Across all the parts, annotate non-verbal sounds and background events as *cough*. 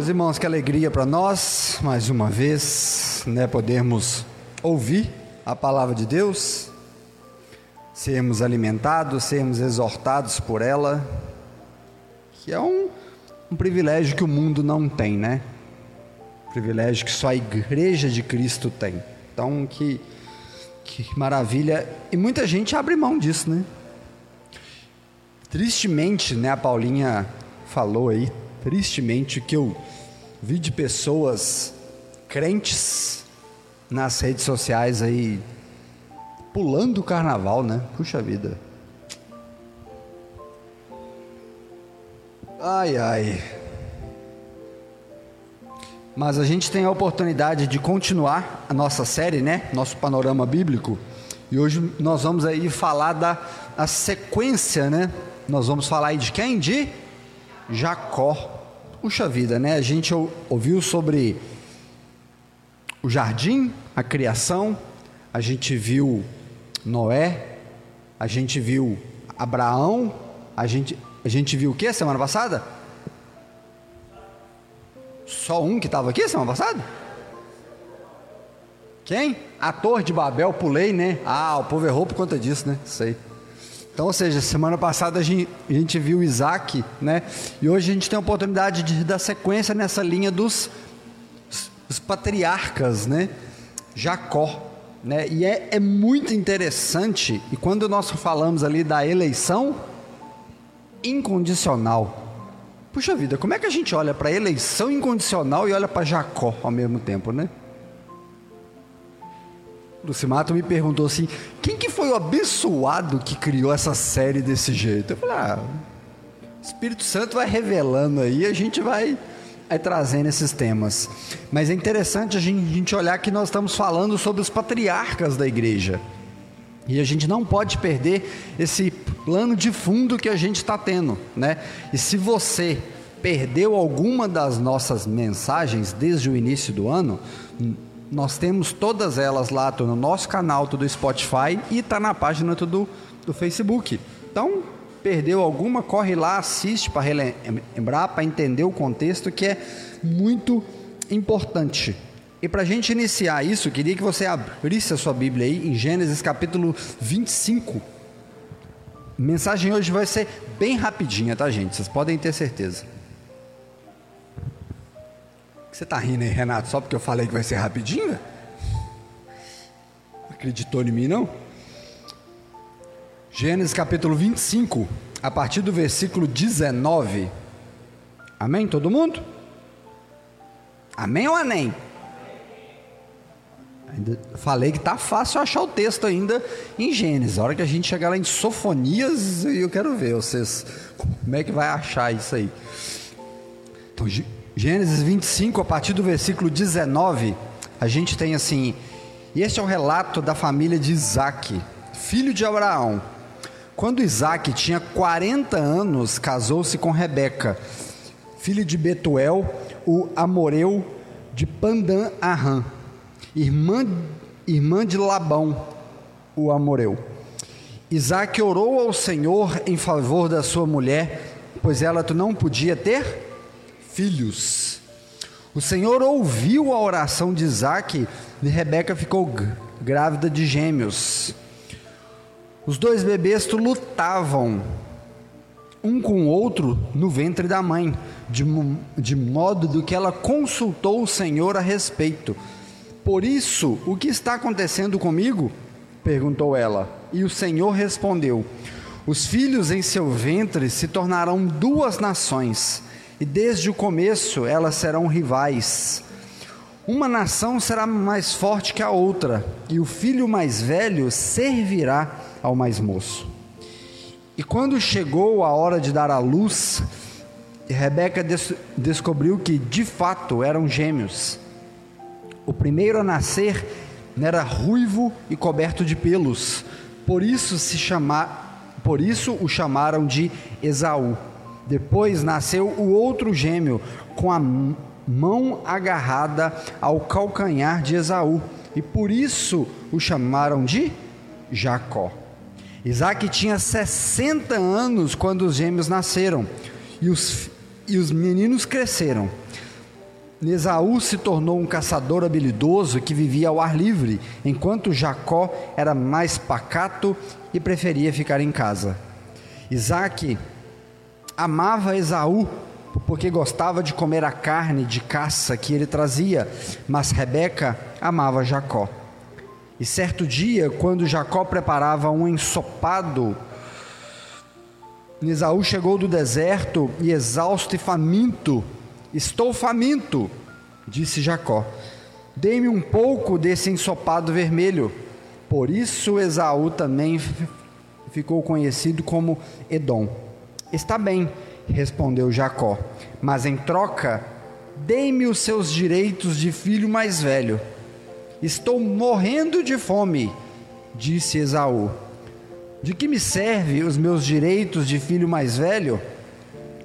Meus irmãos, que alegria para nós, mais uma vez, né, podermos ouvir a palavra de Deus, sermos alimentados, sermos exortados por ela, que é um, um privilégio que o mundo não tem, né? Privilégio que só a igreja de Cristo tem. Então, que, que maravilha. E muita gente abre mão disso, né? Tristemente, né, a Paulinha falou aí, tristemente, que eu vi de pessoas crentes nas redes sociais aí pulando o carnaval, né? Puxa vida. Ai, ai. Mas a gente tem a oportunidade de continuar a nossa série, né? Nosso panorama bíblico. E hoje nós vamos aí falar da sequência, né? Nós vamos falar aí de quem? De Jacó. Puxa vida, né? A gente ouviu sobre o jardim, a criação, a gente viu Noé, a gente viu Abraão, a gente, a gente viu o que semana passada? Só um que estava aqui semana passada? Quem? A Torre de Babel, pulei, né? Ah, o povo errou por conta disso, né? Sei. Então, ou seja, semana passada a gente, a gente viu Isaac, né? E hoje a gente tem a oportunidade de dar sequência nessa linha dos os patriarcas, né? Jacó, né? E é, é muito interessante, e quando nós falamos ali da eleição incondicional, puxa vida, como é que a gente olha para eleição incondicional e olha para Jacó ao mesmo tempo, né? Lucimato me perguntou assim: quem que foi o abençoado que criou essa série desse jeito? Eu falei: ah, o Espírito Santo vai revelando aí, a gente vai, vai trazendo esses temas. Mas é interessante a gente, a gente olhar que nós estamos falando sobre os patriarcas da igreja. E a gente não pode perder esse plano de fundo que a gente está tendo, né? E se você perdeu alguma das nossas mensagens desde o início do ano, nós temos todas elas lá no nosso canal do Spotify e está na página do, do Facebook. Então, perdeu alguma, corre lá, assiste para relembrar, para entender o contexto que é muito importante. E para a gente iniciar isso, queria que você abrisse a sua Bíblia aí em Gênesis capítulo 25. A mensagem hoje vai ser bem rapidinha, tá, gente? Vocês podem ter certeza. Você está rindo aí, Renato, só porque eu falei que vai ser rapidinho? Acreditou em mim, não? Gênesis capítulo 25, a partir do versículo 19. Amém? Todo mundo? Amém ou amém? Ainda falei que tá fácil achar o texto ainda em Gênesis. A hora que a gente chegar lá em Sofonias, eu quero ver vocês como é que vai achar isso aí. Então, Gênesis 25, a partir do versículo 19, a gente tem assim: este é o relato da família de Isaac, filho de Abraão. Quando Isaac tinha 40 anos, casou-se com Rebeca, filho de Betuel, o Amoreu de Pandan Arã, irmã, irmã de Labão, o Amoreu. Isaac orou ao Senhor em favor da sua mulher, pois ela não podia ter filhos. O Senhor ouviu a oração de Isaac e Rebeca ficou grávida de gêmeos. Os dois bebês lutavam um com o outro no ventre da mãe, de, de modo do que ela consultou o Senhor a respeito. Por isso, o que está acontecendo comigo? perguntou ela. E o Senhor respondeu: Os filhos em seu ventre se tornarão duas nações e desde o começo elas serão rivais. Uma nação será mais forte que a outra, e o filho mais velho servirá ao mais moço. E quando chegou a hora de dar à luz, Rebeca des descobriu que de fato eram gêmeos. O primeiro a nascer era ruivo e coberto de pelos, por isso se chamar, por isso o chamaram de Esaú. Depois nasceu o outro gêmeo, com a mão agarrada ao calcanhar de Esaú, e por isso o chamaram de Jacó. Isaac tinha 60 anos quando os gêmeos nasceram, e os, e os meninos cresceram. Esaú se tornou um caçador habilidoso que vivia ao ar livre, enquanto Jacó era mais pacato e preferia ficar em casa. Isaac amava Esaú porque gostava de comer a carne de caça que ele trazia, mas Rebeca amava Jacó. E certo dia, quando Jacó preparava um ensopado, Esaú chegou do deserto e exausto e faminto. Estou faminto, disse Jacó. Dê-me um pouco desse ensopado vermelho. Por isso Esaú também ficou conhecido como Edom. Está bem, respondeu Jacó, mas em troca, dê-me os seus direitos de filho mais velho. Estou morrendo de fome, disse Esaú. De que me serve os meus direitos de filho mais velho?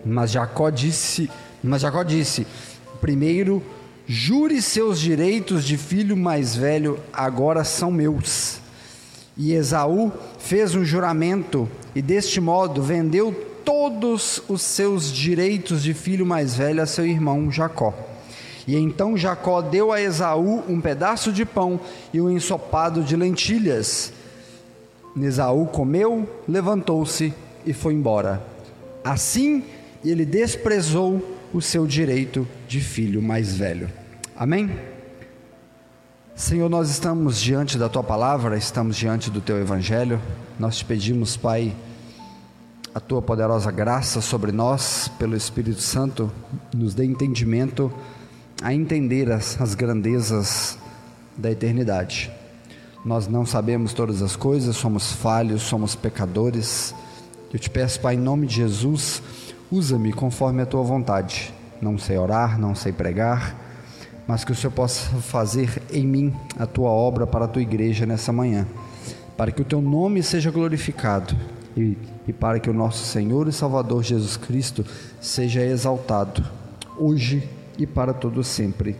Mas Jacó disse, mas Jacó disse: Primeiro, jure seus direitos de filho mais velho agora são meus. E Esaú fez um juramento e deste modo vendeu todos os seus direitos de filho mais velho a seu irmão Jacó. E então Jacó deu a Esaú um pedaço de pão e um ensopado de lentilhas. Esaú comeu, levantou-se e foi embora. Assim, ele desprezou o seu direito de filho mais velho. Amém? Senhor, nós estamos diante da tua palavra, estamos diante do teu evangelho. Nós te pedimos, Pai, a tua poderosa graça sobre nós, pelo Espírito Santo, nos dê entendimento a entender as, as grandezas da eternidade. Nós não sabemos todas as coisas, somos falhos, somos pecadores. Eu te peço, Pai, em nome de Jesus, usa-me conforme a tua vontade. Não sei orar, não sei pregar, mas que o Senhor possa fazer em mim a tua obra para a tua igreja nessa manhã, para que o teu nome seja glorificado e, e para que o nosso Senhor e Salvador Jesus Cristo seja exaltado, hoje e para todo sempre.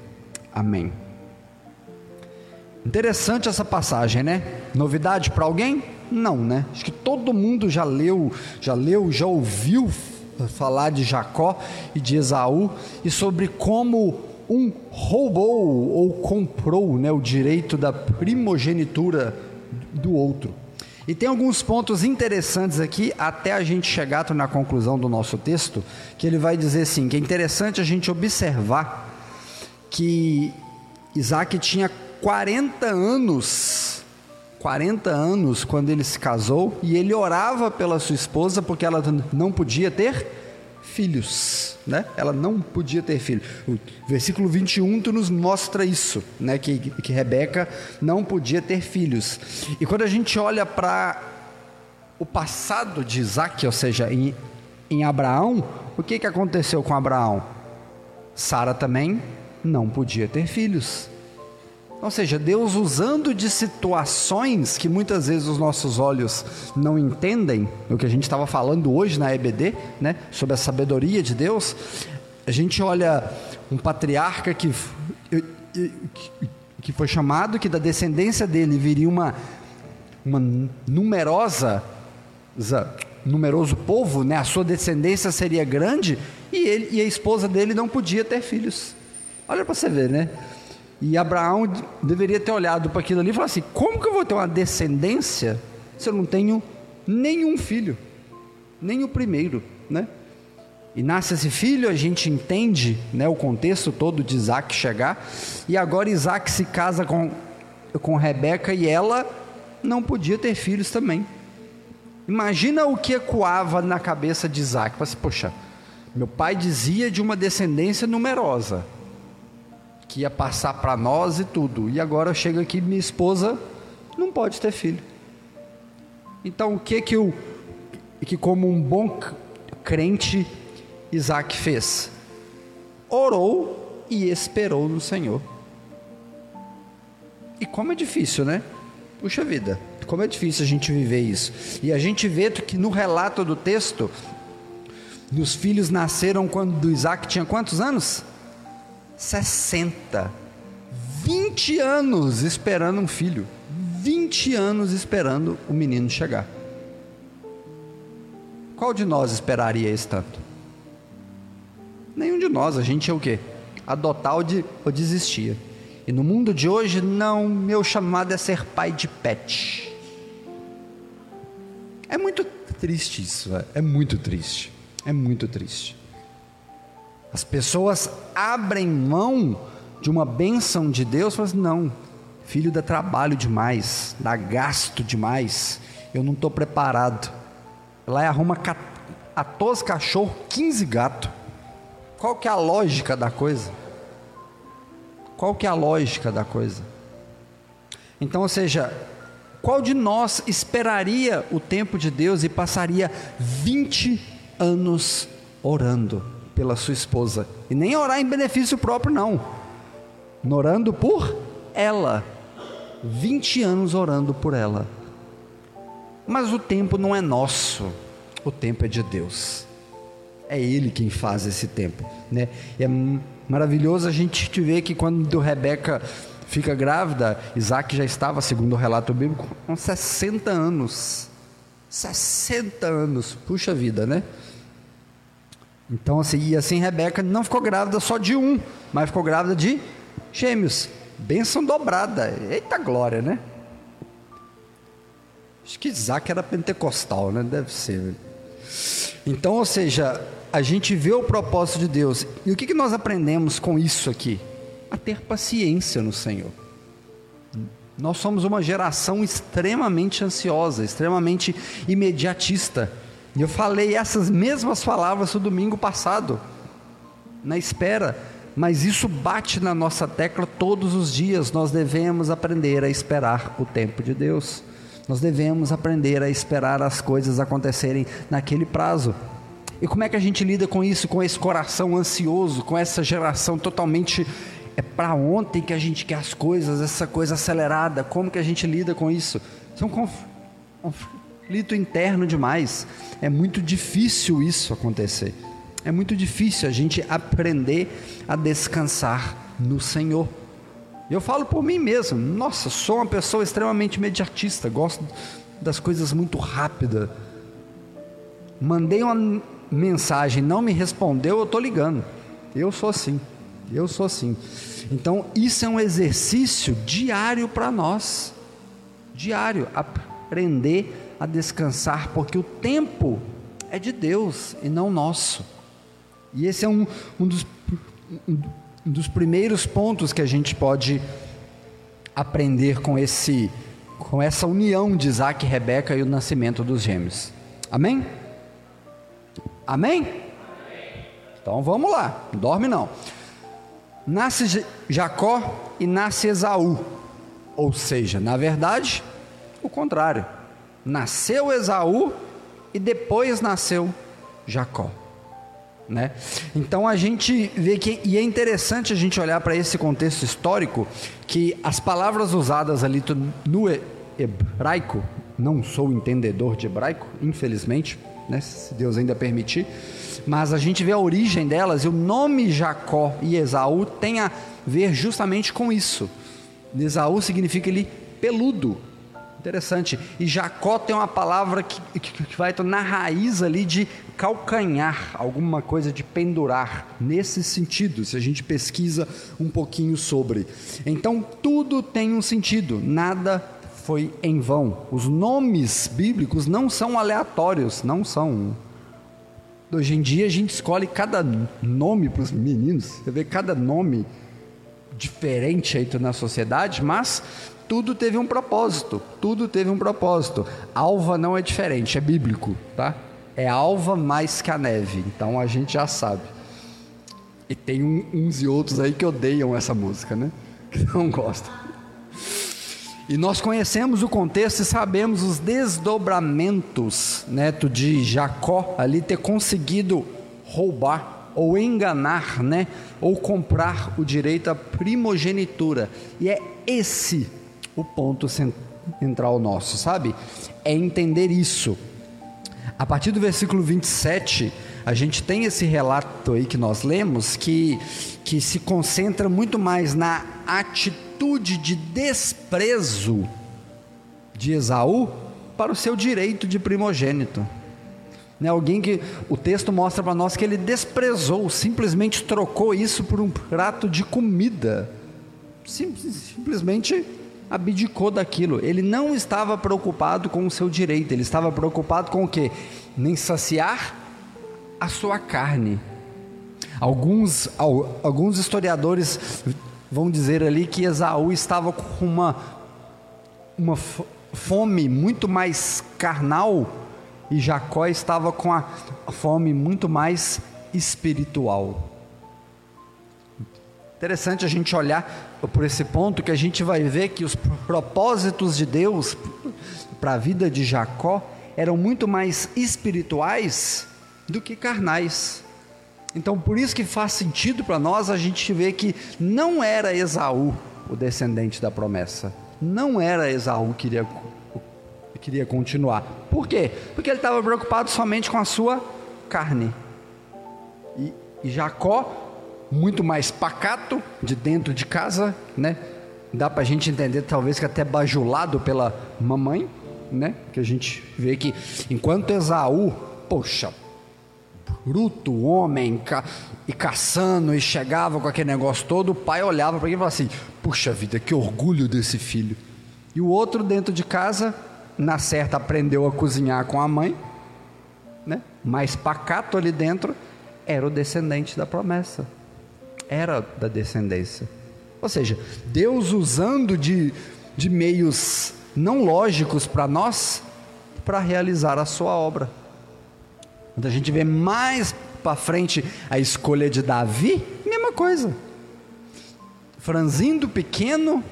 Amém. Interessante essa passagem, né? Novidade para alguém? Não, né? Acho que todo mundo já leu, já leu, já ouviu falar de Jacó e de Esaú e sobre como um roubou ou comprou, né, o direito da primogenitura do outro. E tem alguns pontos interessantes aqui, até a gente chegar na conclusão do nosso texto, que ele vai dizer assim: que é interessante a gente observar que Isaac tinha 40 anos, 40 anos quando ele se casou, e ele orava pela sua esposa porque ela não podia ter filhos, né? Ela não podia ter filho. O versículo 21 tu nos mostra isso, né? Que, que Rebeca não podia ter filhos. E quando a gente olha para o passado de Isaac, ou seja, em, em Abraão, o que, que aconteceu com Abraão? Sara também não podia ter filhos. Ou seja, Deus usando de situações que muitas vezes os nossos olhos não entendem, o que a gente estava falando hoje na EBD, né, sobre a sabedoria de Deus. A gente olha um patriarca que, que foi chamado, que da descendência dele viria uma, uma numerosa, numeroso povo, né, a sua descendência seria grande, e, ele, e a esposa dele não podia ter filhos. Olha para você ver, né? E Abraão deveria ter olhado para aquilo ali e falado assim: como que eu vou ter uma descendência se eu não tenho nenhum filho? Nem o primeiro, né? E nasce esse filho, a gente entende né, o contexto todo de Isaac chegar, e agora Isaac se casa com, com Rebeca e ela não podia ter filhos também. Imagina o que ecoava na cabeça de Isaac. Assim, Poxa, meu pai dizia de uma descendência numerosa, que ia passar para nós e tudo. E agora chega aqui minha esposa não pode ter filho. Então o que que o que como um bom crente Isaac fez? Orou e esperou no Senhor. E como é difícil, né? Puxa vida, como é difícil a gente viver isso. E a gente vê que no relato do texto, os filhos nasceram quando Isaac tinha quantos anos? 60, 20 anos esperando um filho, 20 anos esperando o menino chegar. Qual de nós esperaria esse tanto? Nenhum de nós, a gente é o quê? adotar ou, de, ou desistia. E no mundo de hoje, não, meu chamado é ser pai de pet. É muito triste isso, é muito triste. É muito triste. As pessoas abrem mão de uma bênção de Deus falam assim, não, filho dá trabalho demais, dá gasto demais, eu não estou preparado. Lá arruma 14 cachorros, 15 gatos. Qual que é a lógica da coisa? Qual que é a lógica da coisa? Então, ou seja, qual de nós esperaria o tempo de Deus e passaria 20 anos orando pela sua esposa? E nem orar em benefício próprio, não. Orando por ela. 20 anos orando por ela. Mas o tempo não é nosso, o tempo é de Deus. É Ele quem faz esse tempo, né? E é maravilhoso a gente ver que quando Rebeca fica grávida, Isaac já estava, segundo o relato bíblico, com 60 anos. 60 anos, puxa vida, né? Então, assim, e assim Rebeca não ficou grávida só de um, mas ficou grávida de gêmeos. Bênção dobrada. Eita glória, né? Acho que Isaac era pentecostal, né? Deve ser. Então, ou seja, a gente vê o propósito de Deus. E o que, que nós aprendemos com isso aqui? A ter paciência no Senhor. Nós somos uma geração extremamente ansiosa, extremamente imediatista. E eu falei essas mesmas palavras no domingo passado, na espera, mas isso bate na nossa tecla todos os dias. Nós devemos aprender a esperar o tempo de Deus. Nós devemos aprender a esperar as coisas acontecerem naquele prazo. E como é que a gente lida com isso, com esse coração ansioso, com essa geração totalmente é para ontem que a gente quer as coisas, essa coisa acelerada? Como que a gente lida com isso? Isso é um conflito interno demais. É muito difícil isso acontecer. É muito difícil a gente aprender a descansar no Senhor. Eu falo por mim mesmo. Nossa, sou uma pessoa extremamente imediatista, gosto das coisas muito rápidas. Mandei uma mensagem, não me respondeu, eu estou ligando. Eu sou assim. Eu sou assim. Então, isso é um exercício diário para nós. Diário. Aprender a descansar, porque o tempo é de Deus e não nosso. E esse é um, um, dos, um dos primeiros pontos que a gente pode aprender com esse com essa união de Isaac e Rebeca e o nascimento dos gêmeos. Amém? Amém? Então vamos lá, dorme não. Nasce Jacó e nasce Esaú. Ou seja, na verdade, o contrário. Nasceu Esaú e depois nasceu Jacó. Né? Então a gente vê que, e é interessante a gente olhar para esse contexto histórico, que as palavras usadas ali no hebraico, não sou entendedor de hebraico, infelizmente, né, se Deus ainda permitir, mas a gente vê a origem delas e o nome Jacó e Esaú tem a ver justamente com isso. Esaú significa ele peludo, Interessante. E Jacó tem uma palavra que, que, que vai na raiz ali de calcanhar, alguma coisa de pendurar, nesse sentido, se a gente pesquisa um pouquinho sobre. Então, tudo tem um sentido, nada foi em vão. Os nomes bíblicos não são aleatórios, não são. Hoje em dia a gente escolhe cada nome para os meninos, você vê cada nome diferente aí na sociedade, mas tudo teve um propósito, tudo teve um propósito. Alva não é diferente, é bíblico, tá? É alva mais que a neve, então a gente já sabe. E tem uns e outros aí que odeiam essa música, né? *laughs* Que não gostam. E nós conhecemos o contexto e sabemos os desdobramentos, neto de Jacó ali ter conseguido roubar ou enganar, né? Ou comprar o direito à primogenitura. E é esse o ponto central nosso, sabe? É entender isso. A partir do versículo 27, a gente tem esse relato aí que nós lemos que, que se concentra muito mais na atitude de desprezo de Esaú para o seu direito de primogênito. Né, alguém que o texto mostra para nós que ele desprezou, simplesmente trocou isso por um prato de comida. Sim, simplesmente abdicou daquilo. Ele não estava preocupado com o seu direito, ele estava preocupado com o quê? Nem saciar a sua carne. Alguns, alguns historiadores vão dizer ali que Esaú estava com uma, uma fome muito mais carnal e Jacó estava com a fome muito mais espiritual. Interessante a gente olhar por esse ponto que a gente vai ver que os propósitos de Deus para a vida de Jacó eram muito mais espirituais do que carnais. Então, por isso que faz sentido para nós a gente ver que não era Esaú o descendente da promessa. Não era Esaú que queria, queria continuar. Por quê? Porque ele estava preocupado somente com a sua carne. E, e Jacó, muito mais pacato, de dentro de casa, né? Dá para a gente entender, talvez que até bajulado pela mamãe, né? Que a gente vê que enquanto Esaú, poxa, bruto, homem, ca e caçando, e chegava com aquele negócio todo, o pai olhava para ele e falava assim: puxa vida, que orgulho desse filho. E o outro dentro de casa, na certa, aprendeu a cozinhar com a mãe, né? mas pacato ali dentro, era o descendente da promessa, era da descendência. Ou seja, Deus usando de, de meios não lógicos para nós, para realizar a sua obra. Quando a gente vê mais para frente a escolha de Davi, mesma coisa. Franzindo pequeno,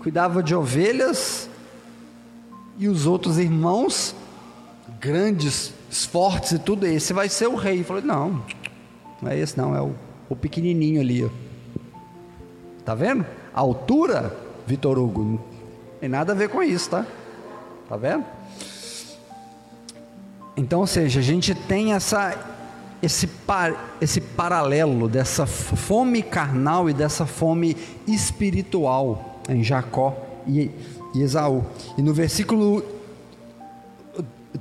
cuidava de ovelhas, e os outros irmãos, grandes, fortes e tudo, esse vai ser o rei. Falou: não, não é esse, não, é o, o pequenininho ali. Ó. Tá vendo? A altura, Vitor Hugo, não tem nada a ver com isso, tá? Tá vendo? Então, ou seja, a gente tem essa, esse, par, esse paralelo dessa fome carnal e dessa fome espiritual em Jacó e, e Esaú. E no versículo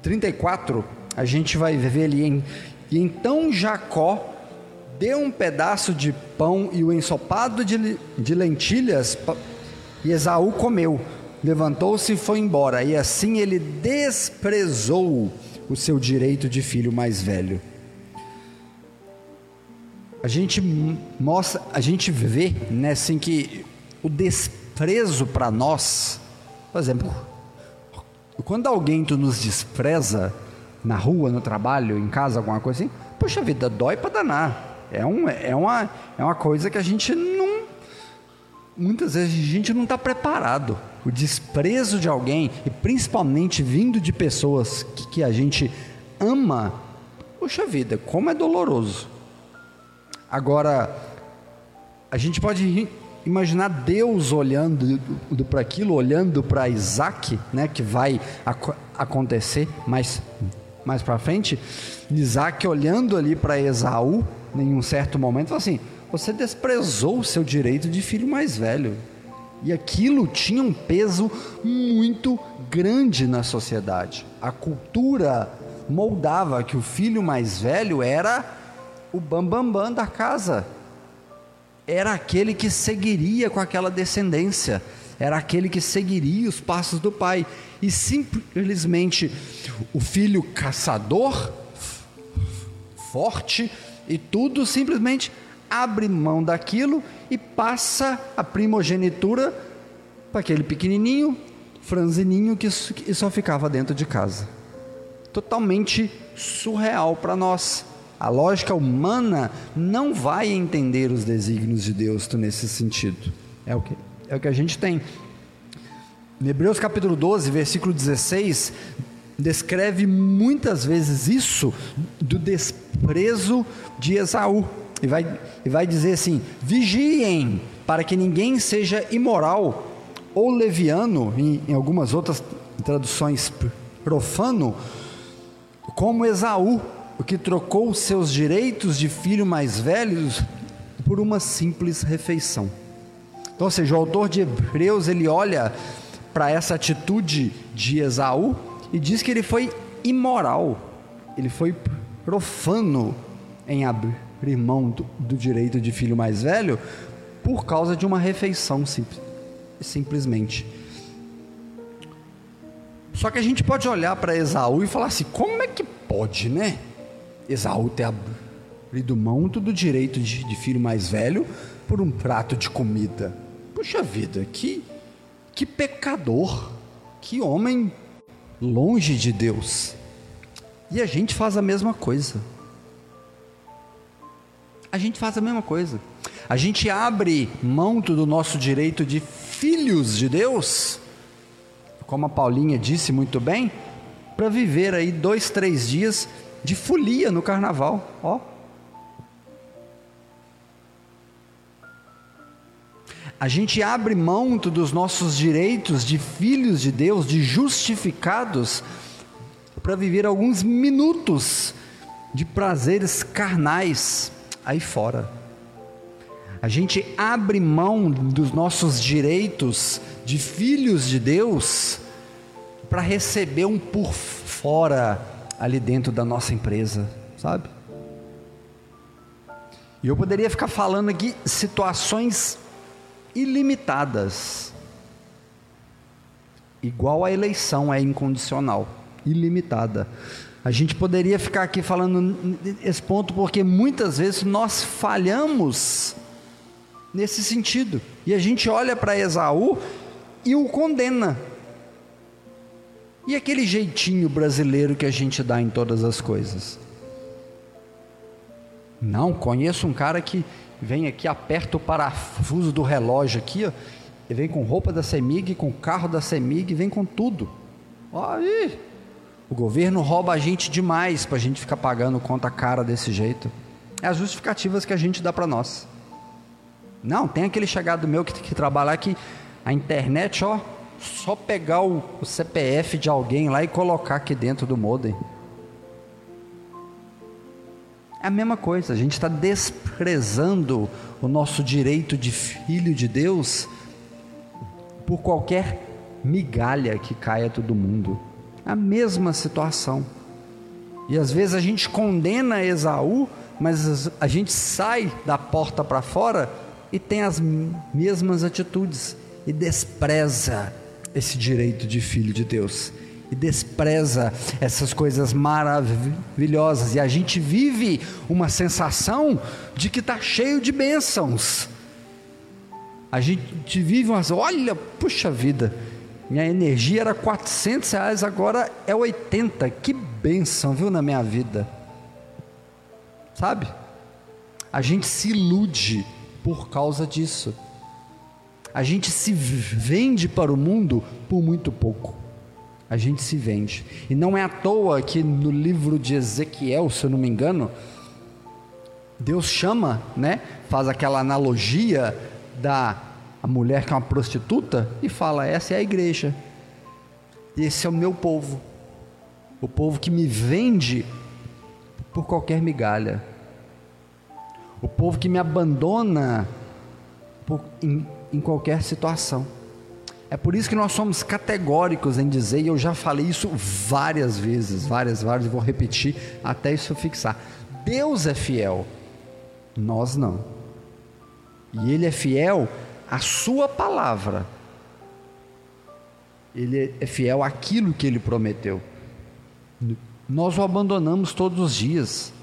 34, a gente vai ver ali em. E então Jacó deu um pedaço de pão e o ensopado de, de lentilhas, e Esaú comeu. Levantou-se e foi embora, e assim ele desprezou o seu direito de filho mais velho. A gente mostra, a gente vê, né, assim que o desprezo para nós, por exemplo, quando alguém tu nos despreza na rua, no trabalho, em casa, alguma coisa assim, poxa vida, dói para danar. É, um, é, uma, é uma coisa que a gente não. Muitas vezes a gente não está preparado o desprezo de alguém, e principalmente vindo de pessoas que, que a gente ama, puxa vida, como é doloroso. Agora, a gente pode imaginar Deus olhando para aquilo, olhando para Isaac, né, que vai ac acontecer mais, mais para frente, Isaac olhando ali para Esaú, em um certo momento, assim: Você desprezou o seu direito de filho mais velho. E aquilo tinha um peso muito grande na sociedade. A cultura moldava que o filho mais velho era o bambambam bam, bam da casa. Era aquele que seguiria com aquela descendência. Era aquele que seguiria os passos do pai. E simplesmente o filho caçador, forte e tudo, simplesmente abre mão daquilo e passa a primogenitura para aquele pequenininho, franzininho que só ficava dentro de casa. Totalmente surreal para nós. A lógica humana não vai entender os desígnios de Deus nesse sentido. É o que, é o que a gente tem. Em Hebreus capítulo 12, versículo 16, descreve muitas vezes isso do desprezo de Esaú. E vai, e vai dizer assim: vigiem para que ninguém seja imoral ou leviano, em, em algumas outras traduções profano, como Esaú, o que trocou seus direitos de filho mais velhos por uma simples refeição. Então, ou seja, o autor de Hebreus ele olha para essa atitude de Esaú e diz que ele foi imoral. ele foi profano em abrir mão do, do direito de filho mais velho por causa de uma refeição simples, simplesmente. Só que a gente pode olhar para Esaú e falar assim: como é que pode, né? Esaú ter abrido mão do direito de, de filho mais velho por um prato de comida. Puxa vida, que, que pecador, que homem longe de Deus. E a gente faz a mesma coisa. A gente faz a mesma coisa. A gente abre mão do nosso direito de filhos de Deus, como a Paulinha disse muito bem, para viver aí dois, três dias de folia no carnaval. Ó. A gente abre mão dos nossos direitos de filhos de Deus, de justificados, para viver alguns minutos de prazeres carnais aí fora. A gente abre mão dos nossos direitos de filhos de Deus para receber um por fora ali dentro da nossa empresa, sabe? E eu poderia ficar falando aqui situações ilimitadas. Igual a eleição é incondicional, ilimitada. A gente poderia ficar aqui falando esse ponto porque muitas vezes nós falhamos nesse sentido. E a gente olha para Esaú e o condena. E aquele jeitinho brasileiro que a gente dá em todas as coisas. Não, conheço um cara que vem aqui, aperta o parafuso do relógio aqui, ó, e vem com roupa da Semig, com carro da Semig, vem com tudo. Aí, o governo rouba a gente demais para a gente ficar pagando conta cara desse jeito. É as justificativas que a gente dá para nós. Não, tem aquele chegado meu que, que trabalha que a internet, ó, só pegar o, o CPF de alguém lá e colocar aqui dentro do modem. É a mesma coisa, a gente está desprezando o nosso direito de filho de Deus por qualquer migalha que caia todo mundo a mesma situação. E às vezes a gente condena Esaú, mas a gente sai da porta para fora e tem as mesmas atitudes e despreza esse direito de filho de Deus e despreza essas coisas maravilhosas e a gente vive uma sensação de que está cheio de bênçãos. A gente vive umas, olha, puxa vida, minha energia era 400 reais, agora é 80. Que benção, viu, na minha vida. Sabe? A gente se ilude por causa disso. A gente se vende para o mundo por muito pouco. A gente se vende. E não é à toa que no livro de Ezequiel, se eu não me engano, Deus chama, né? Faz aquela analogia da mulher que é uma prostituta e fala: essa é a igreja, esse é o meu povo, o povo que me vende por qualquer migalha, o povo que me abandona por, em, em qualquer situação. É por isso que nós somos categóricos em dizer, e eu já falei isso várias vezes, várias, várias, e vou repetir até isso fixar. Deus é fiel, nós não. E Ele é fiel a sua palavra. Ele é fiel àquilo que ele prometeu. Nós o abandonamos todos os dias.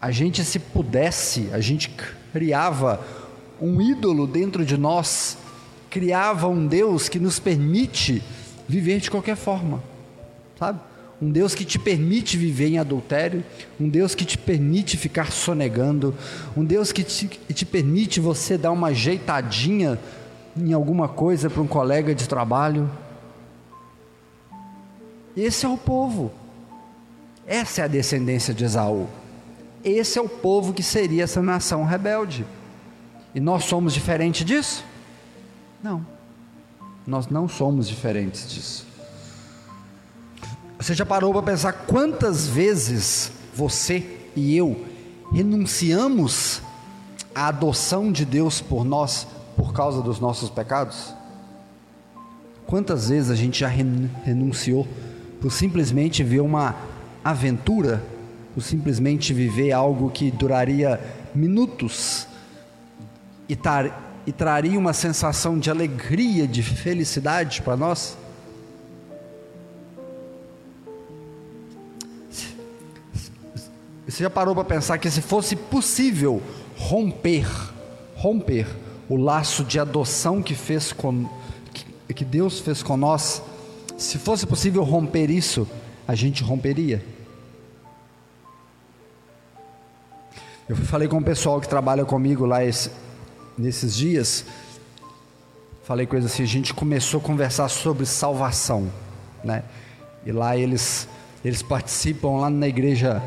A gente, se pudesse, a gente criava um ídolo dentro de nós, criava um Deus que nos permite viver de qualquer forma, sabe? um Deus que te permite viver em adultério, um Deus que te permite ficar sonegando, um Deus que te, te permite você dar uma ajeitadinha em alguma coisa para um colega de trabalho. Esse é o povo, essa é a descendência de Esaú, esse é o povo que seria essa nação rebelde. E nós somos diferentes disso? Não, nós não somos diferentes disso. Você já parou para pensar quantas vezes você e eu renunciamos à adoção de Deus por nós por causa dos nossos pecados? Quantas vezes a gente já renunciou por simplesmente ver uma aventura, por simplesmente viver algo que duraria minutos e, tar, e traria uma sensação de alegria, de felicidade para nós? Você já parou para pensar que se fosse possível romper, romper o laço de adoção que fez com que, que Deus fez com nós, se fosse possível romper isso, a gente romperia? Eu falei com o pessoal que trabalha comigo lá esse, nesses dias. Falei coisa assim, a gente começou a conversar sobre salvação, né? E lá eles eles participam lá na igreja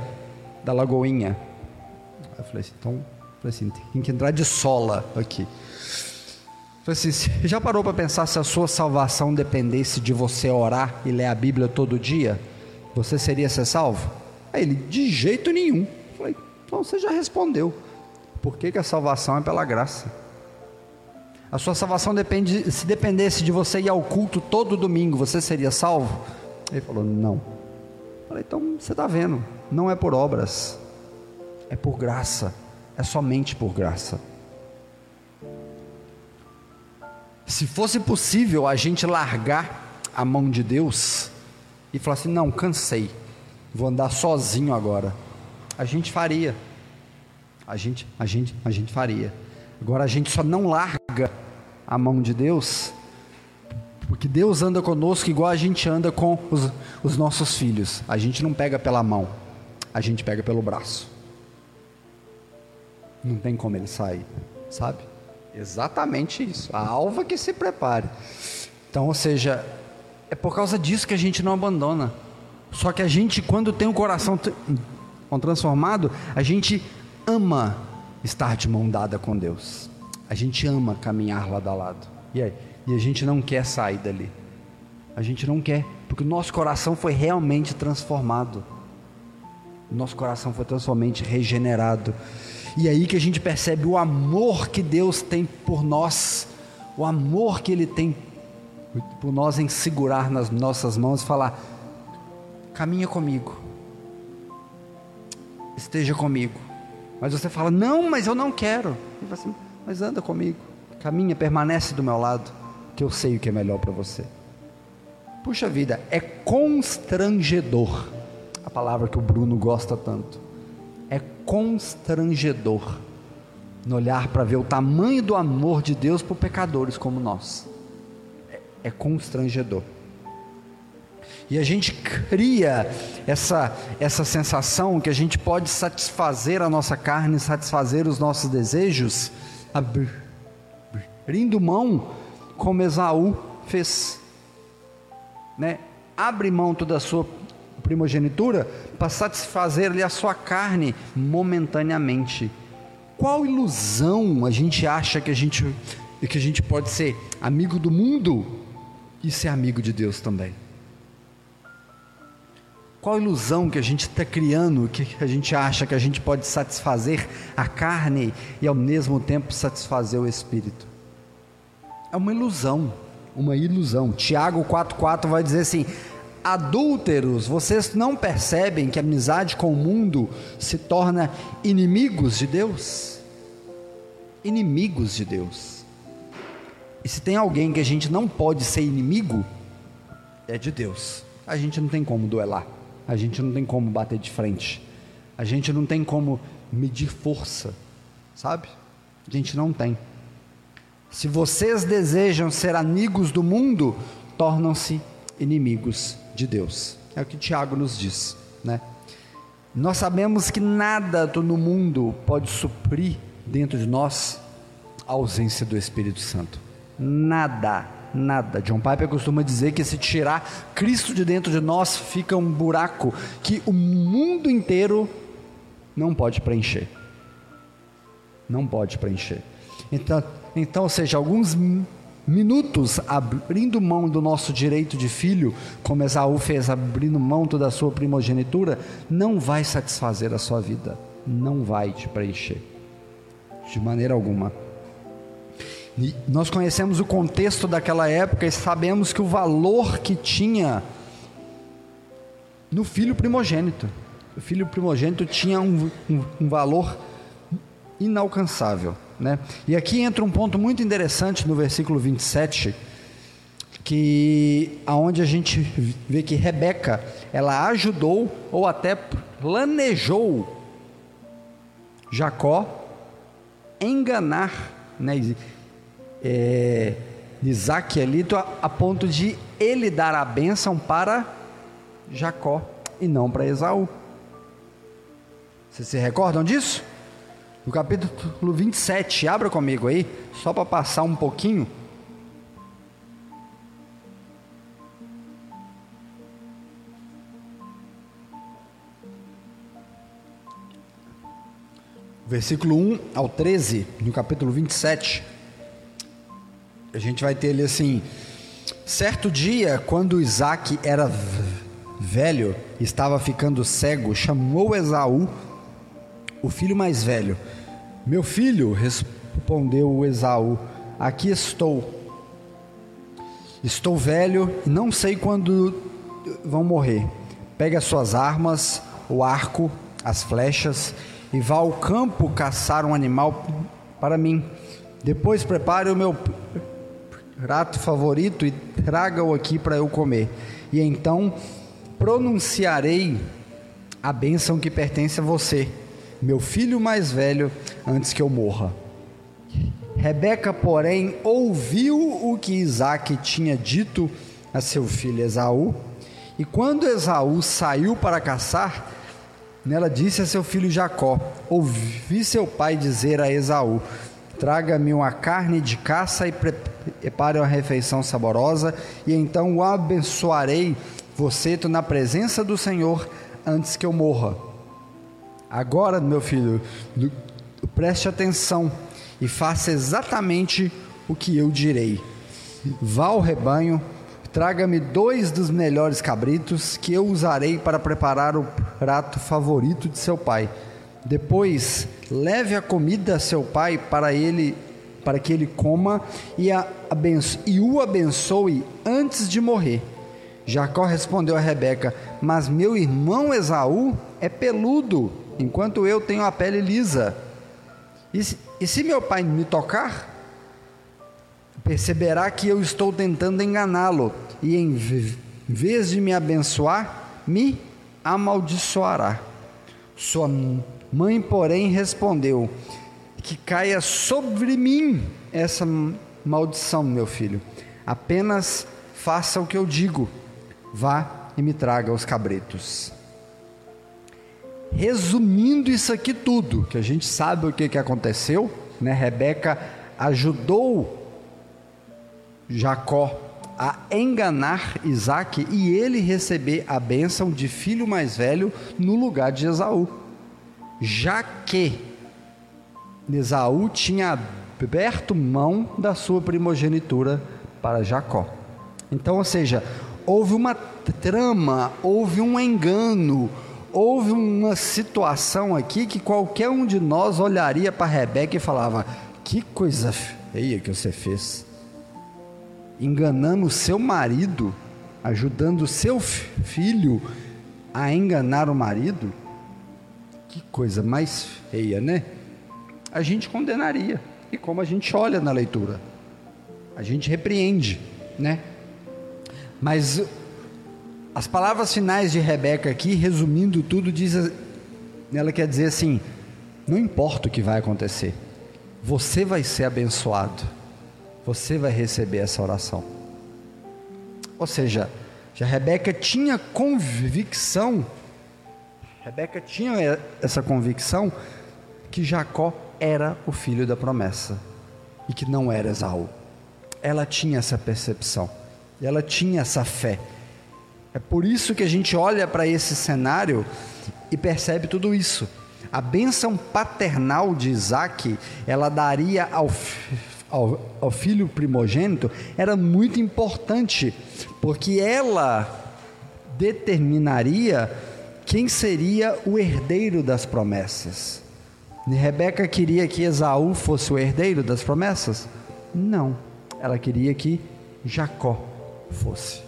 da Lagoinha. Eu falei assim, então, falei assim, tem que entrar de sola aqui. Falei assim, já parou para pensar se a sua salvação dependesse de você orar e ler a Bíblia todo dia? Você seria ser salvo? Aí ele, de jeito nenhum. falei, então você já respondeu. Por que, que a salvação é pela graça? A sua salvação depende, se dependesse de você ir ao culto todo domingo, você seria salvo? Ele falou, não. Falei, então você está vendo, não é por obras, é por graça, é somente por graça. Se fosse possível a gente largar a mão de Deus e falar assim: não, cansei, vou andar sozinho agora a gente faria. A gente, a gente, a gente faria. Agora a gente só não larga a mão de Deus, porque Deus anda conosco igual a gente anda com os, os nossos filhos. A gente não pega pela mão, a gente pega pelo braço. Não tem como ele sair, sabe? Exatamente isso. A alva que se prepare. Então, ou seja, é por causa disso que a gente não abandona. Só que a gente, quando tem o coração transformado, a gente ama estar de mão dada com Deus. A gente ama caminhar lado a lado. E, aí? e a gente não quer sair dali. A gente não quer, porque o nosso coração foi realmente transformado. Nosso coração foi totalmente regenerado. E aí que a gente percebe o amor que Deus tem por nós, o amor que Ele tem por nós em segurar nas nossas mãos e falar: caminha comigo, esteja comigo. Mas você fala, não, mas eu não quero. Assim, mas anda comigo, caminha, permanece do meu lado, que eu sei o que é melhor para você. Puxa vida, é constrangedor a palavra que o Bruno gosta tanto. É constrangedor no olhar para ver o tamanho do amor de Deus por pecadores como nós. É, é constrangedor. E a gente cria essa, essa sensação que a gente pode satisfazer a nossa carne, satisfazer os nossos desejos, abrindo mão, como Esaú fez. Né? Abre mão toda a sua primogenitura para satisfazer a sua carne momentaneamente. Qual ilusão a gente acha que a gente, que a gente pode ser amigo do mundo e ser amigo de Deus também? Qual ilusão que a gente está criando, que a gente acha que a gente pode satisfazer a carne e ao mesmo tempo satisfazer o espírito? É uma ilusão, uma ilusão. Tiago 4,4 vai dizer assim: adúlteros, vocês não percebem que a amizade com o mundo se torna inimigos de Deus? Inimigos de Deus. E se tem alguém que a gente não pode ser inimigo, é de Deus. A gente não tem como duelar a gente não tem como bater de frente, a gente não tem como medir força, sabe? A gente não tem. Se vocês desejam ser amigos do mundo, tornam-se inimigos de Deus. É o que Tiago nos diz, né? Nós sabemos que nada no mundo pode suprir dentro de nós a ausência do Espírito Santo. Nada nada. John Piper costuma dizer que se tirar Cristo de dentro de nós, fica um buraco que o mundo inteiro não pode preencher. Não pode preencher. Então, então ou seja, alguns minutos abrindo mão do nosso direito de filho, como Esaú fez abrindo mão da sua primogenitura, não vai satisfazer a sua vida, não vai te preencher, de maneira alguma. Nós conhecemos o contexto daquela época e sabemos que o valor que tinha no filho primogênito. O filho primogênito tinha um, um, um valor inalcançável. Né? E aqui entra um ponto muito interessante no versículo 27, que aonde a gente vê que Rebeca, ela ajudou ou até planejou Jacó enganar né, é, Isaac ali a ponto de ele dar a bênção para Jacó e não para Esaú. Vocês se recordam disso? No capítulo 27, abra comigo aí, só para passar um pouquinho. Versículo 1 ao 13, no capítulo 27. A gente vai ter ali assim: certo dia, quando Isaac era velho, estava ficando cego, chamou Esaú o filho mais velho. Meu filho, respondeu Esaú, aqui estou. Estou velho e não sei quando vão morrer. Pegue as suas armas, o arco, as flechas e vá ao campo caçar um animal para mim. Depois prepare o meu prato favorito e traga-o aqui para eu comer. E então pronunciarei a bênção que pertence a você meu filho mais velho, antes que eu morra. Rebeca, porém, ouviu o que Isaac tinha dito a seu filho Esaú, e quando Esaú saiu para caçar, nela disse a seu filho Jacó: Ouvi seu pai dizer a Esaú: Traga-me uma carne de caça e prepare uma refeição saborosa, e então o abençoarei você na presença do Senhor antes que eu morra. Agora, meu filho, preste atenção e faça exatamente o que eu direi. Vá ao rebanho, traga-me dois dos melhores cabritos que eu usarei para preparar o prato favorito de seu pai. Depois, leve a comida a seu pai para ele para que ele coma e, a, e o abençoe antes de morrer. Jacó respondeu a Rebeca: Mas meu irmão Esaú é peludo enquanto eu tenho a pele lisa. E se, e se meu pai me tocar, perceberá que eu estou tentando enganá-lo, e em vez de me abençoar, me amaldiçoará. Sua mãe, porém, respondeu: Que caia sobre mim essa maldição, meu filho. Apenas faça o que eu digo. Vá e me traga os cabritos. Resumindo isso aqui tudo, que a gente sabe o que, que aconteceu, né? Rebeca ajudou Jacó a enganar Isaac e ele receber a bênção de filho mais velho no lugar de Esaú. Já que Esaú tinha aberto mão da sua primogenitura para Jacó. Então, ou seja, houve uma trama, houve um engano, houve uma situação aqui que qualquer um de nós olharia para Rebeca e falava: Que coisa feia que você fez. Enganando seu marido, ajudando seu filho a enganar o marido. Que coisa mais feia, né? A gente condenaria. E como a gente olha na leitura, a gente repreende, né? Mas as palavras finais de Rebeca aqui, resumindo tudo, diz, ela quer dizer assim: não importa o que vai acontecer, você vai ser abençoado, você vai receber essa oração. Ou seja, já Rebeca tinha convicção, Rebeca tinha essa convicção que Jacó era o filho da promessa e que não era Esaú. Ela tinha essa percepção, ela tinha essa fé é por isso que a gente olha para esse cenário e percebe tudo isso. A bênção paternal de Isaac, ela daria ao, ao, ao filho primogênito, era muito importante, porque ela determinaria quem seria o herdeiro das promessas. Rebeca queria que Esaú fosse o herdeiro das promessas? Não, ela queria que Jacó fosse.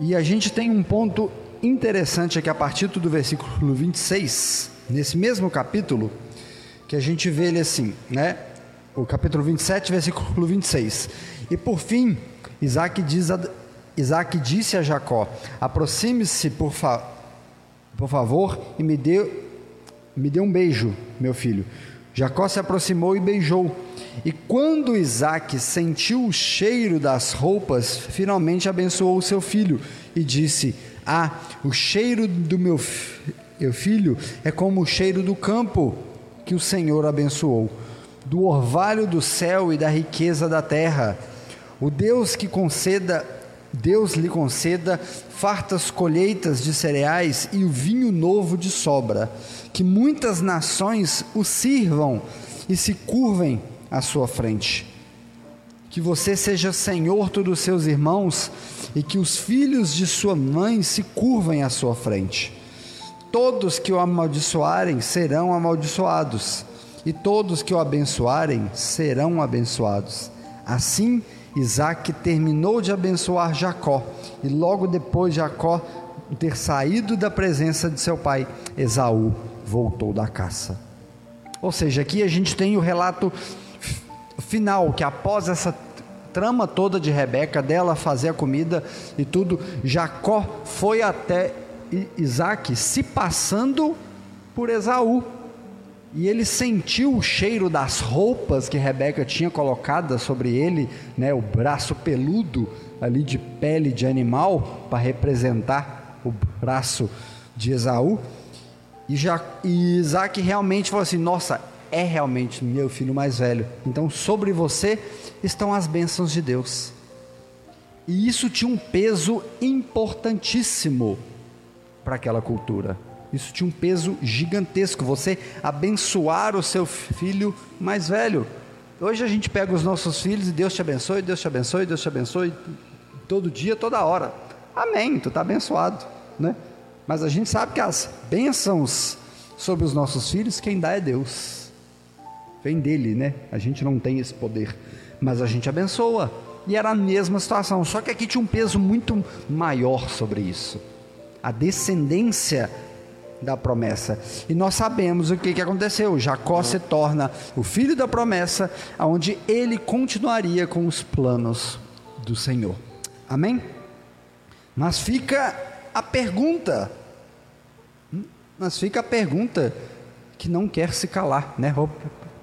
E a gente tem um ponto interessante aqui a partir do versículo 26, nesse mesmo capítulo, que a gente vê ele assim, né? O capítulo 27, versículo 26. E por fim, Isaac, diz a, Isaac disse a Jacó: Aproxime-se, por, fa, por favor, e me dê, me dê um beijo, meu filho. Jacó se aproximou e beijou. E quando Isaac sentiu o cheiro das roupas, finalmente abençoou o seu filho e disse: Ah, o cheiro do meu, meu filho é como o cheiro do campo que o Senhor abençoou, do orvalho do céu e da riqueza da terra. O Deus que conceda, Deus lhe conceda fartas colheitas de cereais e o vinho novo de sobra, que muitas nações o sirvam e se curvem à sua frente. Que você seja senhor dos seus irmãos e que os filhos de sua mãe se curvem à sua frente. Todos que o amaldiçoarem serão amaldiçoados, e todos que o abençoarem serão abençoados. Assim, Isaac terminou de abençoar Jacó, e logo depois Jacó ter saído da presença de seu pai, Esaú voltou da caça. Ou seja, aqui a gente tem o relato final, que após essa trama toda de Rebeca, dela fazer a comida e tudo, Jacó foi até Isaac se passando por Esaú. E ele sentiu o cheiro das roupas que Rebeca tinha colocadas sobre ele, né, o braço peludo ali de pele de animal para representar o braço de Esaú. E, já, e Isaac realmente falou assim: Nossa, é realmente meu filho mais velho. Então, sobre você estão as bênçãos de Deus. E isso tinha um peso importantíssimo para aquela cultura. Isso tinha um peso gigantesco. Você abençoar o seu filho mais velho. Hoje a gente pega os nossos filhos e Deus te abençoe, Deus te abençoe, Deus te abençoe, todo dia, toda hora. Amém, tu está abençoado, né? Mas a gente sabe que as bênçãos sobre os nossos filhos, quem dá é Deus vem dele, né? A gente não tem esse poder, mas a gente abençoa. E era a mesma situação, só que aqui tinha um peso muito maior sobre isso. A descendência da promessa. E nós sabemos o que, que aconteceu. Jacó se torna o filho da promessa, onde ele continuaria com os planos do Senhor. Amém? Mas fica a pergunta. Hum? Mas fica a pergunta que não quer se calar, né?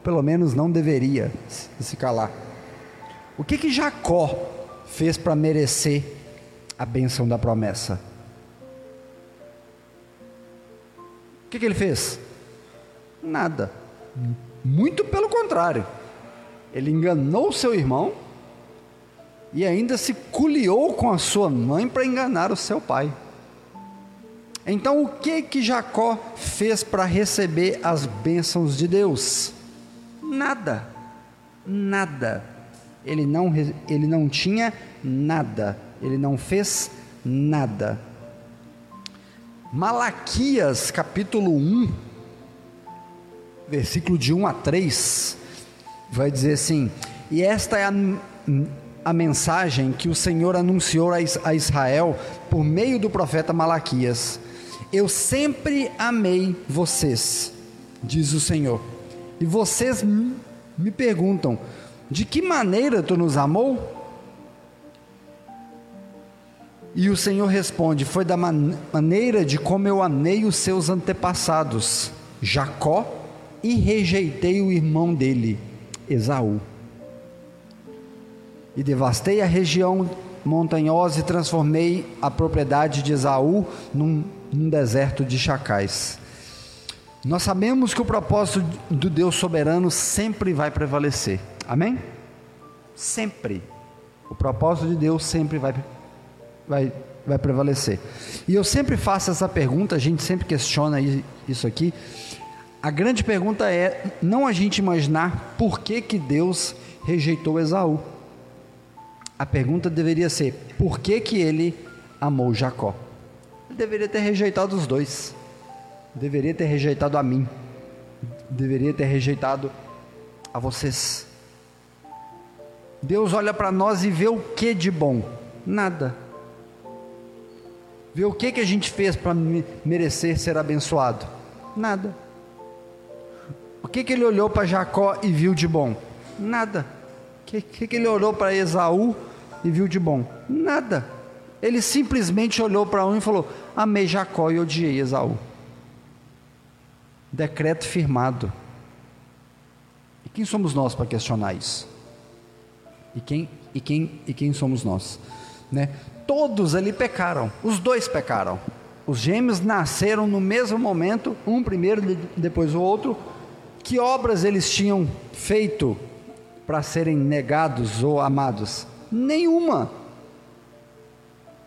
pelo menos não deveria se calar. O que que Jacó fez para merecer a bênção da promessa? Que que ele fez? Nada. Muito pelo contrário. Ele enganou seu irmão e ainda se culiou com a sua mãe para enganar o seu pai. Então, o que que Jacó fez para receber as bênçãos de Deus? nada, nada. Ele não, ele não tinha nada, ele não fez nada. Malaquias capítulo 1, versículo de 1 a 3, vai dizer assim: E esta é a, a mensagem que o Senhor anunciou a Israel por meio do profeta Malaquias. Eu sempre amei vocês, diz o Senhor e vocês me perguntam: de que maneira tu nos amou? E o Senhor responde: Foi da man maneira de como eu amei os seus antepassados, Jacó, e rejeitei o irmão dele, Esaú. E devastei a região montanhosa e transformei a propriedade de Esaú num, num deserto de chacais. Nós sabemos que o propósito do Deus soberano sempre vai prevalecer. Amém? Sempre. O propósito de Deus sempre vai, vai, vai prevalecer. E eu sempre faço essa pergunta, a gente sempre questiona isso aqui. A grande pergunta é não a gente imaginar por que, que Deus rejeitou Esaú. A pergunta deveria ser por que, que ele amou Jacó. Ele deveria ter rejeitado os dois deveria ter rejeitado a mim, deveria ter rejeitado a vocês. Deus olha para nós e vê o que de bom? Nada. Ver o que, que a gente fez para merecer ser abençoado? Nada. O que, que ele olhou para Jacó e viu de bom? Nada. O que, que, que ele olhou para Esaú e viu de bom? Nada. Ele simplesmente olhou para um e falou: Amei Jacó e odiei Esaú. Decreto firmado. E quem somos nós para questionar isso? E quem, e quem, e quem somos nós? Né? Todos ali pecaram, os dois pecaram. Os gêmeos nasceram no mesmo momento, um primeiro, depois o outro. Que obras eles tinham feito para serem negados ou amados? Nenhuma.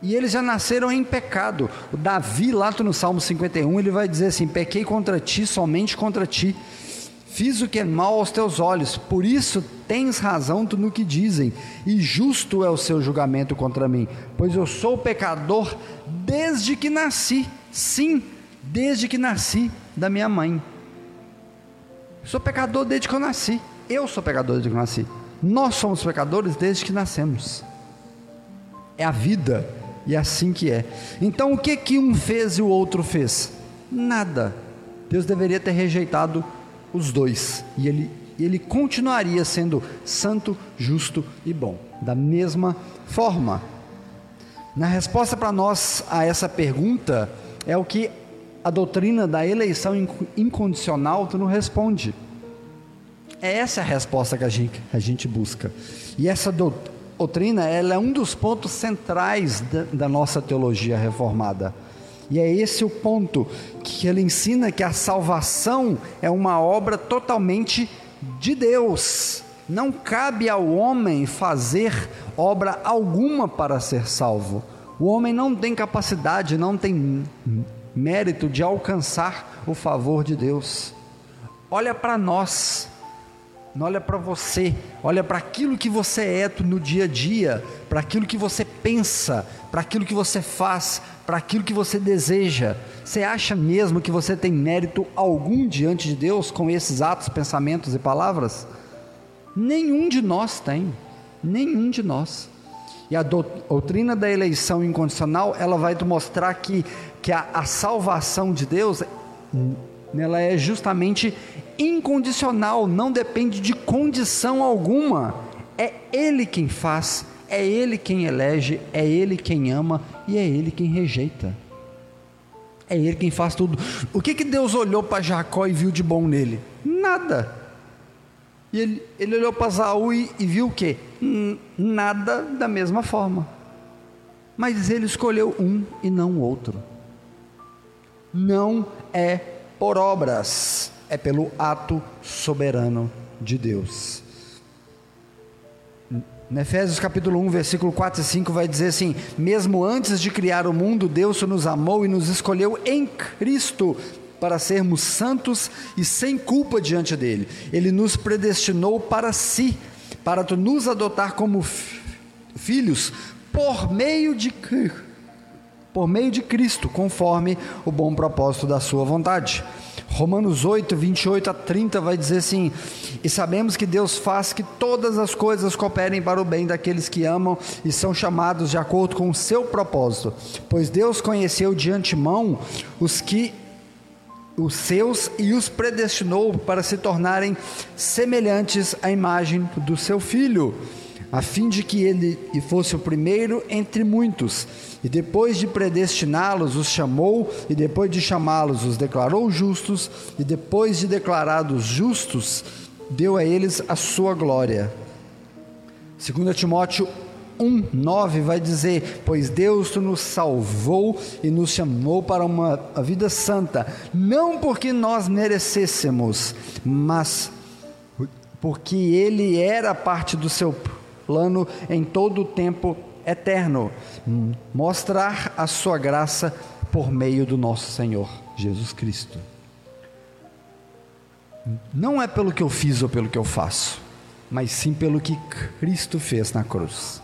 E eles já nasceram em pecado. O Davi, lá no Salmo 51, ele vai dizer assim: Pequei contra ti, somente contra ti. Fiz o que é mal aos teus olhos, por isso tens razão tu no que dizem, e justo é o seu julgamento contra mim, pois eu sou pecador desde que nasci, sim, desde que nasci da minha mãe. Sou pecador desde que eu nasci, eu sou pecador desde que eu nasci, nós somos pecadores desde que nascemos, é a vida, e é assim que é. Então o que que um fez e o outro fez? Nada. Deus deveria ter rejeitado os dois, e ele, ele continuaria sendo santo, justo e bom, da mesma forma. Na resposta para nós a essa pergunta, é o que a doutrina da eleição incondicional não responde. É essa a resposta que a gente, a gente busca. E essa doutrina ela é um dos pontos centrais da, da nossa teologia reformada. E é esse o ponto que ele ensina que a salvação é uma obra totalmente de Deus. Não cabe ao homem fazer obra alguma para ser salvo. O homem não tem capacidade, não tem mérito de alcançar o favor de Deus. Olha para nós, olha para você, olha para aquilo que você é no dia a dia, para aquilo que você pensa, para aquilo que você faz, para aquilo que você deseja. Você acha mesmo que você tem mérito algum diante de Deus com esses atos, pensamentos e palavras? Nenhum de nós tem, nenhum de nós. E a doutrina da eleição incondicional, ela vai te mostrar que, que a, a salvação de Deus, ela é justamente incondicional, não depende de condição alguma. É Ele quem faz, é Ele quem elege, é Ele quem ama e é Ele quem rejeita. É Ele quem faz tudo. O que, que Deus olhou para Jacó e viu de bom nele? Nada. E ele, ele olhou para Saul e, e viu o que? Nada da mesma forma. Mas ele escolheu um e não o outro. Não é por obras, é pelo ato soberano de Deus. No Efésios capítulo 1, versículo 4 e 5 vai dizer assim: Mesmo antes de criar o mundo, Deus nos amou e nos escolheu em Cristo para sermos santos e sem culpa diante dele. Ele nos predestinou para si, para nos adotar como filhos por meio de por meio de Cristo, conforme o bom propósito da sua vontade. Romanos 8, 28 a 30 vai dizer assim: E sabemos que Deus faz que todas as coisas cooperem para o bem daqueles que amam e são chamados de acordo com o seu propósito, pois Deus conheceu de antemão os que os seus e os predestinou para se tornarem semelhantes à imagem do seu filho a fim de que ele fosse o primeiro entre muitos. E depois de predestiná-los, os chamou, e depois de chamá-los, os declarou justos, e depois de declarados justos, deu a eles a sua glória. 2 Timóteo 1, 9 vai dizer: Pois Deus nos salvou e nos chamou para uma vida santa, não porque nós merecêssemos, mas porque Ele era parte do seu plano em todo o tempo eterno mostrar a sua graça por meio do nosso Senhor Jesus Cristo. Não é pelo que eu fiz ou pelo que eu faço, mas sim pelo que Cristo fez na cruz.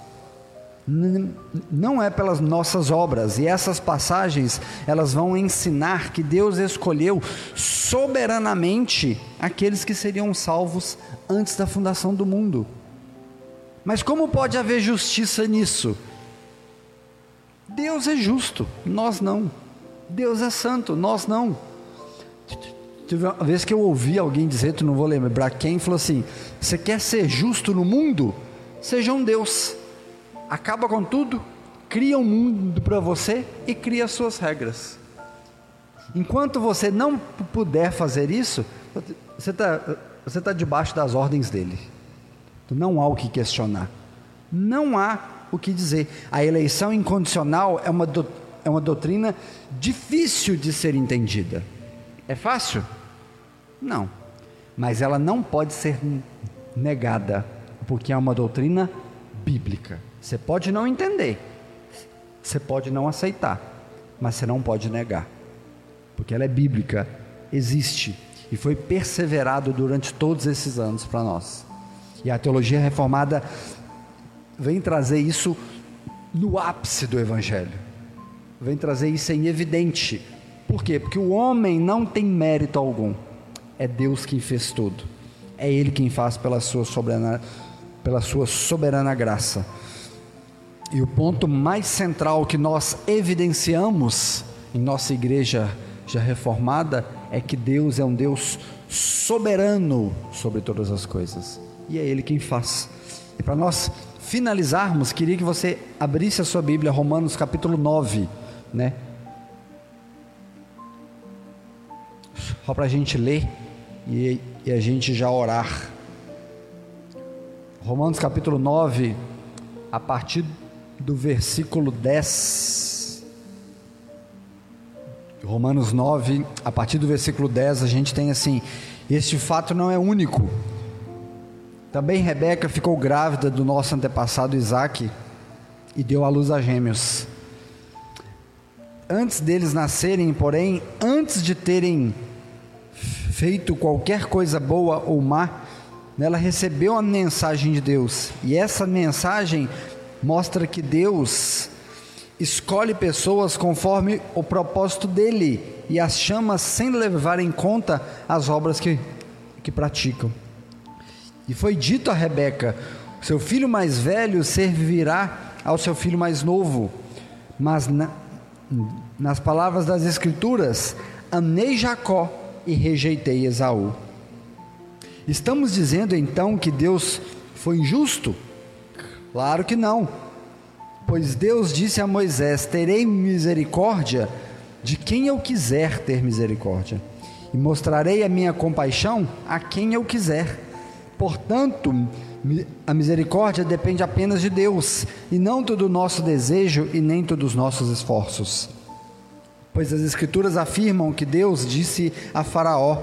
Não é pelas nossas obras, e essas passagens elas vão ensinar que Deus escolheu soberanamente aqueles que seriam salvos antes da fundação do mundo. Mas como pode haver justiça nisso? Deus é justo, nós não. Deus é santo, nós não. Teve uma vez que eu ouvi alguém dizer, tu não vou lembrar quem, falou assim: Você quer ser justo no mundo? Seja um Deus. Acaba com tudo, cria um mundo para você e cria as suas regras. Enquanto você não puder fazer isso, você está você tá debaixo das ordens dele. Não há o que questionar. Não há o que dizer. A eleição incondicional é uma, do, é uma doutrina difícil de ser entendida. É fácil? Não. Mas ela não pode ser negada, porque é uma doutrina bíblica. Você pode não entender, você pode não aceitar, mas você não pode negar, porque ela é bíblica, existe e foi perseverado durante todos esses anos para nós. E a teologia reformada vem trazer isso no ápice do Evangelho, vem trazer isso em evidente. Por quê? Porque o homem não tem mérito algum, é Deus quem fez tudo, é Ele quem faz pela sua soberana, pela sua soberana graça. E o ponto mais central que nós evidenciamos em nossa igreja já reformada é que Deus é um Deus soberano sobre todas as coisas. E é Ele quem faz. E para nós finalizarmos, queria que você abrisse a sua Bíblia, Romanos capítulo 9, né? Só para a gente ler e, e a gente já orar. Romanos capítulo 9, a partir do versículo 10. Romanos 9, a partir do versículo 10, a gente tem assim: Este fato não é único. Também Rebeca ficou grávida do nosso antepassado Isaac e deu à luz a gêmeos. Antes deles nascerem, porém, antes de terem feito qualquer coisa boa ou má, ela recebeu a mensagem de Deus. E essa mensagem mostra que Deus escolhe pessoas conforme o propósito dele e as chama sem levar em conta as obras que, que praticam. E foi dito a Rebeca: seu filho mais velho servirá ao seu filho mais novo. Mas na, nas palavras das Escrituras, amei Jacó e rejeitei Esaú. Estamos dizendo então que Deus foi injusto? Claro que não. Pois Deus disse a Moisés: Terei misericórdia de quem eu quiser ter misericórdia, e mostrarei a minha compaixão a quem eu quiser. Portanto, a misericórdia depende apenas de Deus, e não do nosso desejo e nem dos nossos esforços. Pois as Escrituras afirmam que Deus disse a Faraó: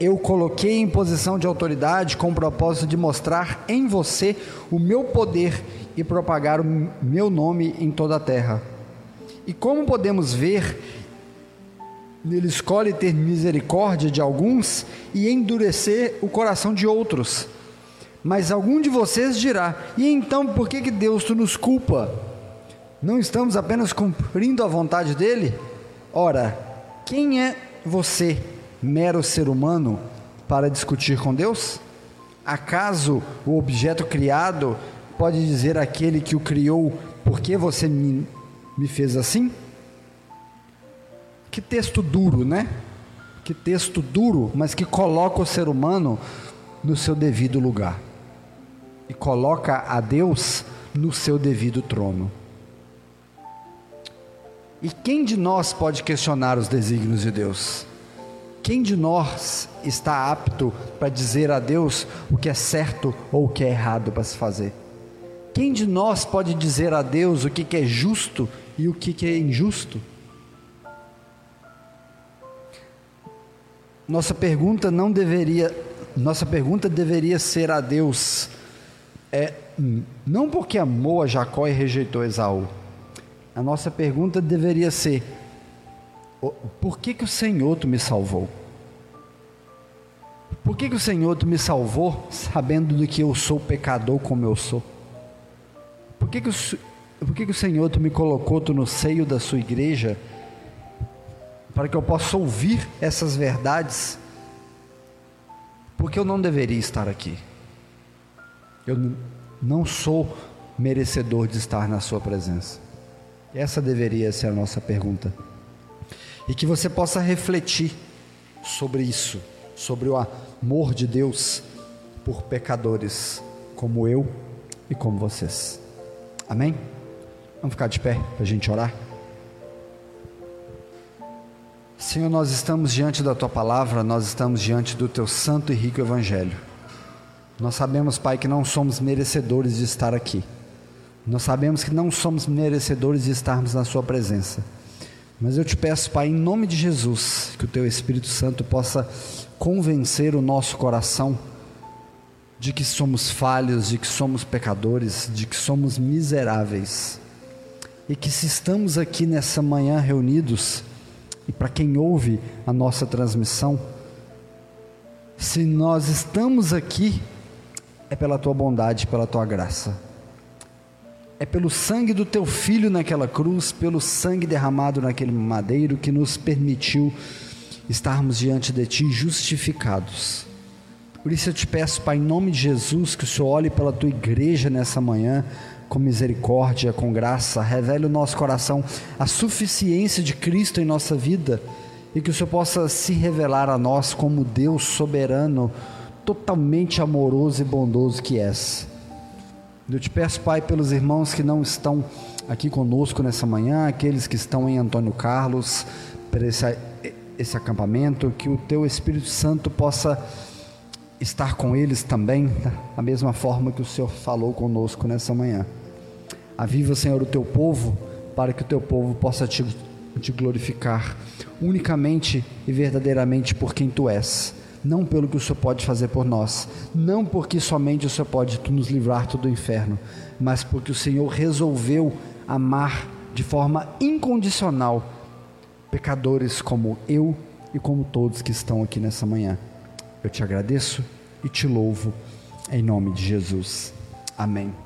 eu coloquei em posição de autoridade com o propósito de mostrar em você o meu poder e propagar o meu nome em toda a terra. E como podemos ver, ele escolhe ter misericórdia de alguns e endurecer o coração de outros. Mas algum de vocês dirá: e então por que, que Deus nos culpa? Não estamos apenas cumprindo a vontade dele? Ora, quem é você? mero ser humano para discutir com Deus? Acaso o objeto criado pode dizer àquele que o criou, por que você me, me fez assim? Que texto duro, né? Que texto duro, mas que coloca o ser humano no seu devido lugar e coloca a Deus no seu devido trono. E quem de nós pode questionar os desígnios de Deus? Quem de nós está apto para dizer a Deus o que é certo ou o que é errado para se fazer? Quem de nós pode dizer a Deus o que é justo e o que é injusto? Nossa pergunta não deveria, nossa pergunta deveria ser a Deus, é, não porque amou a Jacó e rejeitou Esaú. A nossa pergunta deveria ser: por que, que o Senhor tu me salvou? Por que, que o Senhor tu me salvou sabendo de que eu sou pecador como eu sou? Por que, que, o, por que, que o Senhor tu me colocou tu no seio da sua igreja para que eu possa ouvir essas verdades? Porque eu não deveria estar aqui. Eu não sou merecedor de estar na sua presença. Essa deveria ser a nossa pergunta. E que você possa refletir sobre isso, sobre o amor de Deus por pecadores como eu e como vocês. Amém? Vamos ficar de pé para a gente orar? Senhor, nós estamos diante da tua palavra, nós estamos diante do teu santo e rico evangelho. Nós sabemos, Pai, que não somos merecedores de estar aqui. Nós sabemos que não somos merecedores de estarmos na Sua presença. Mas eu te peço, Pai, em nome de Jesus, que o Teu Espírito Santo possa convencer o nosso coração de que somos falhos, de que somos pecadores, de que somos miseráveis. E que se estamos aqui nessa manhã reunidos, e para quem ouve a nossa transmissão, se nós estamos aqui é pela tua bondade, pela tua graça. É pelo sangue do teu filho naquela cruz, pelo sangue derramado naquele madeiro que nos permitiu estarmos diante de ti justificados. Por isso eu te peço, Pai, em nome de Jesus, que o Senhor olhe pela tua igreja nessa manhã com misericórdia, com graça, revele o nosso coração a suficiência de Cristo em nossa vida e que o Senhor possa se revelar a nós como Deus soberano, totalmente amoroso e bondoso que és. Eu te peço, Pai, pelos irmãos que não estão aqui conosco nessa manhã, aqueles que estão em Antônio Carlos, por esse, esse acampamento, que o Teu Espírito Santo possa estar com eles também, da mesma forma que o Senhor falou conosco nessa manhã. Aviva, Senhor, o Teu povo, para que o Teu povo possa te, te glorificar unicamente e verdadeiramente por quem Tu és não pelo que o Senhor pode fazer por nós, não porque somente o Senhor pode nos livrar do inferno, mas porque o Senhor resolveu amar de forma incondicional pecadores como eu e como todos que estão aqui nessa manhã. Eu te agradeço e te louvo em nome de Jesus. Amém.